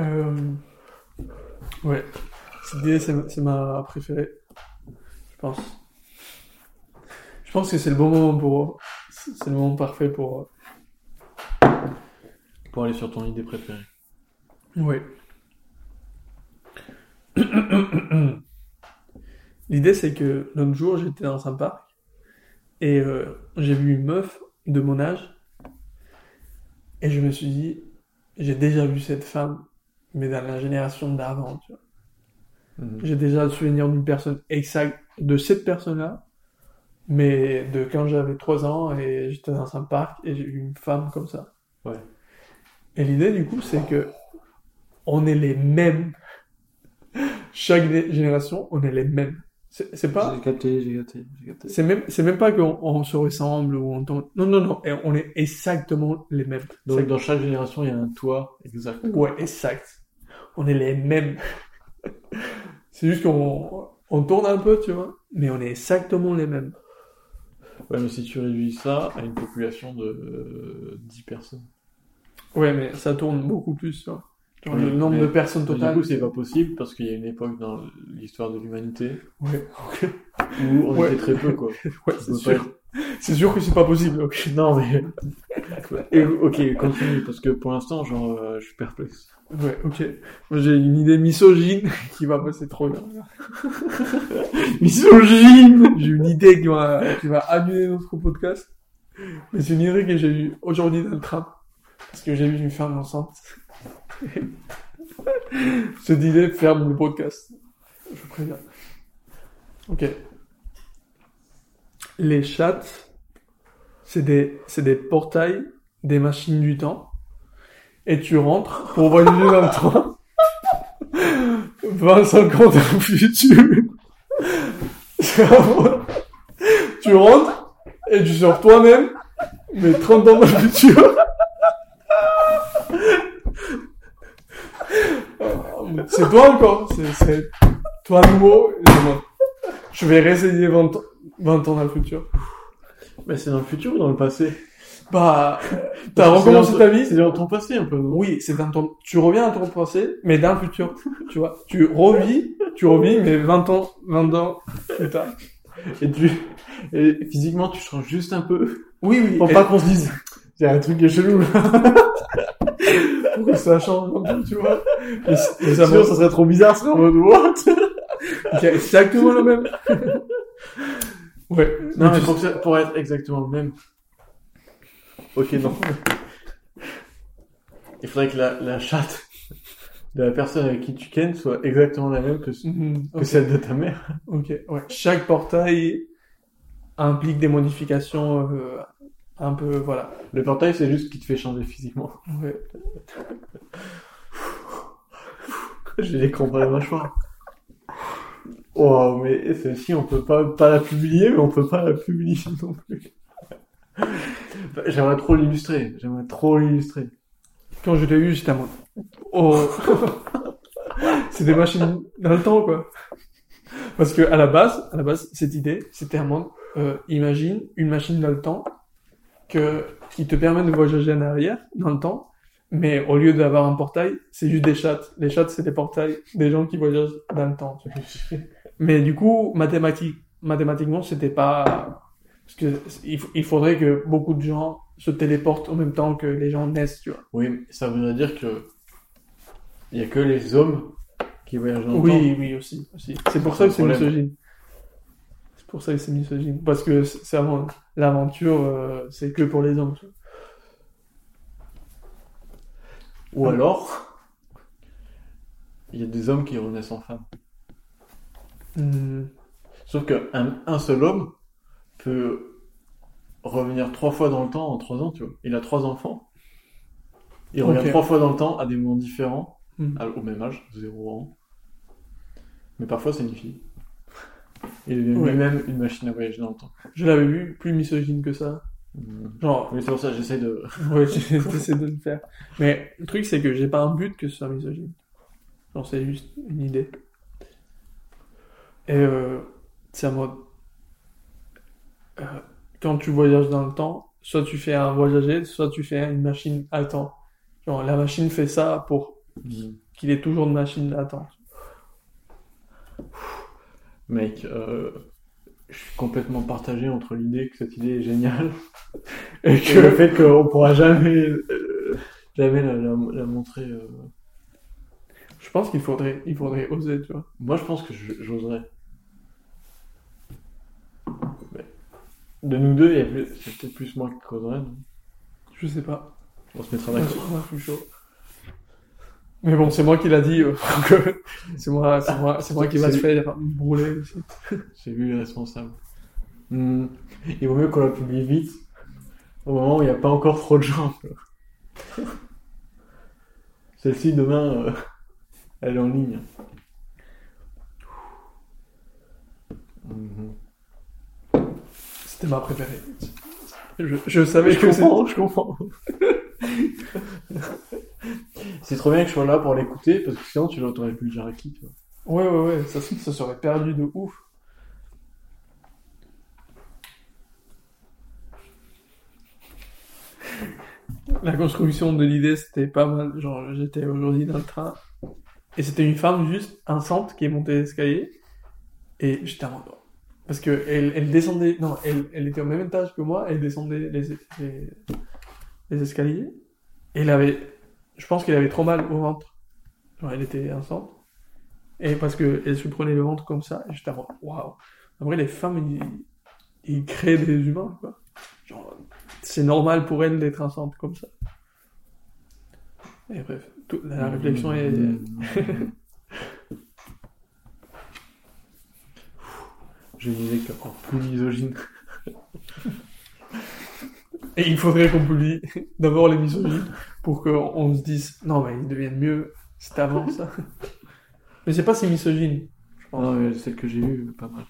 Euh... Ouais. Cette idée, c'est ma préférée. Je pense. Je pense que c'est le bon moment pour. C'est le moment parfait pour. Pour aller sur ton idée préférée. Oui. L'idée, c'est que l'autre jour, j'étais dans un parc et euh, j'ai vu une meuf de mon âge et je me suis dit, j'ai déjà vu cette femme, mais dans la génération d'avant, tu vois. Mhm. J'ai déjà le souvenir d'une personne exacte, de cette personne-là, mais de quand j'avais 3 ans et j'étais dans un parc et j'ai vu une femme comme ça. Ouais. Et l'idée, du coup, c'est que on est les mêmes. Chaque gé- génération, on est les mêmes. C'est pas, J'ai capté, j'ai capté, j'ai capté. c'est même, c'est même pas qu'on on se ressemble ou on tombe. Non, non, non, on est exactement les mêmes. Donc dans chaque génération, il y a un toi exact. Ouais, exact. On est les mêmes. c'est juste qu'on on tourne un peu, tu vois, mais on est exactement les mêmes. Ouais, mais si tu réduis ça à une population de euh, 10 personnes. Ouais, mais ça tourne beaucoup plus, tu vois. Genre, Oui, le nombre mais- de personnes Du totales. coup, c'est pas possible parce qu'il y a une époque dans l'histoire de l'humanité Ouais, où on Ouais. était très peu, quoi. ouais, c'est sûr. pas C'est sûr que c'est pas possible. ok. être- Non, mais. Et, ok, continue parce que pour l'instant, genre, euh, je suis perplexe. Ouais, ok. Moi, j'ai une idée misogyne qui va passer trop bien. Misogyne J'ai une idée qui va, qui va annuler notre podcast. Mais c'est une idée que j'ai eue aujourd'hui dans le tram. Parce que j'ai vu une femme enceinte. Cette idée ferme le podcast. Je vous préviens. Ok. Les chats, c'est des, c'est des portails, des machines du temps. Et tu rentres pour voyager dans le temps. 20, 50 ans au futur. tu rentres et tu sors toi-même, mais 30 ans dans le futur. C'est toi encore, c'est, toi nouveau, et moi. Je vais réessayer 20, ans- 20 ans dans le futur. Mais c'est dans le futur ou dans le passé? Bah, t'as c'est recommencé ta vie C'est dans ton passé un peu, non Oui, c'est dans ton, tu reviens à ton passé, mais dans le futur, tu vois. Tu revis, tu revis, mais 20 ans, 20 ans plus tard. Et tu. Et physiquement, tu changes juste un peu. Oui, oui. Pour et- pas qu'on se dise. Il y a un truc qui est chelou là. pour que ça change un peu, tu vois. Et, et ça va, ça serait trop bizarre, ce mode what? C'est exactement le même. ouais. Non, Mais mais tu- pour être exactement le même. Ok, non. Il faudrait que la, la chatte de la personne avec qui tu kennes soit exactement la même que, Mhm, ok. celle de ta mère. Ok, ouais. Chaque portail implique des modifications euh, un peu, voilà. Le portail, c'est juste ce qui te fait changer physiquement. Ouais. J'ai les crampes à la mâchoire. Oh, mais celle-ci, on peut pas, pas la publier, mais on peut pas la publier non plus. J'aimerais trop l'illustrer. J'aimerais trop l'illustrer. Quand je l'ai eu, j'étais en mode, oh, c'est des machines dans le temps, quoi. Parce que à la base, à la base, cette idée, c'était monde, euh, imagine une machine dans le temps que, qui te permet de voyager en arrière, dans le temps, mais au lieu d'avoir un portail, c'est juste des chats. Les chats, c'est des portails des gens qui voyagent dans le temps. Mais du coup, mathématique, mathématiquement, c'était pas, parce que il, faudrait que beaucoup de gens se téléportent en même temps que les gens naissent, tu vois. Oui, mais ça voudrait dire que il y a que les hommes qui voyagent dans le Oui, temps. oui, aussi. aussi. C'est pour ça que c'est misogyne. C'est pour ça que c'est misogyne. Parce que c'est c'est avant l'aventure, euh, c'est que pour les hommes. tu vois. Ou alors, il y a des hommes qui renaissent en femmes. Hmm. Sauf qu'un un seul homme peut revenir trois fois dans le temps en trois ans, tu vois. Il a trois enfants. Il revient trois fois dans le temps à des moments différents, Hmm. à- au même âge, zéro ans. Mais parfois, c'est une fille. Il Ouais. lui-même une machine à voyager dans le temps. Je l'avais vu plus misogyne que ça. Hmm. Genre, Mais c'est pour ça j'essaie de... ouais, j'essaie de le faire. Mais le truc, c'est que j'ai pas un but que ce soit misogyne. Genre, c'est juste une idée. Et euh, c'est à mode. Euh, quand tu voyages dans le temps, soit tu fais un voyager, soit tu fais une machine à temps. Genre, la machine fait ça pour qu'il est toujours une machine d'attente. Mec, euh, je suis complètement partagé entre l'idée que cette idée est géniale et que le fait qu'on pourra jamais, euh, jamais la, la- la montrer. euh. Je pense qu'il faudrait, il faudrait oser, tu vois. Moi, je pense que j'oserais. De nous deux, il y a plus- c'est peut-être plus moi qui causerais. Je sais pas. On se mettra d'accord. Mais bon, c'est moi qui l'a dit, euh, euh, c'est moi, c'est moi, c'est moi qui va se faire brûler aussi. J'ai vu les responsables. Hmm. Il vaut mieux qu'on la publie vite, au moment où il n'y a pas encore trop de gens. Celle-ci, demain, euh, elle est en ligne. C'était ma préférée. Je, je savais Je que comprends, je comprends. C'est trop bien que je sois là pour l'écouter, parce que sinon tu l'aurais pu le dire à qui, tu vois. Ouais, ouais, ouais, ça, ça serait perdu de ouf. La construction de l'idée, c'était pas mal. Genre, j'étais aujourd'hui dans le train, et c'était une femme juste enceinte qui est montée l'escalier, et j'étais en mode... Parce que elle, descendait... Non, elle, était au même étage que moi, elle descendait les, escaliers, et elle avait... Je pense qu'elle avait trop mal au ventre. Genre, elle était enceinte. Et parce que elle se prenait le ventre comme ça, et j'étais en waouh. En vrai, les femmes, ils, créent des humains, quoi. Genre, c'est normal pour elles d'être enceintes comme ça. Et bref, la réflexion est... Je disais qu'encore plus misogyne. Et il faudrait qu'on publie d'abord les misogynes pour qu'on on se dise, non, mais ils deviennent mieux, c'est avant ça. Mais c'est pas si misogyne, je pense. Non, mais celle que j'ai eue, pas mal.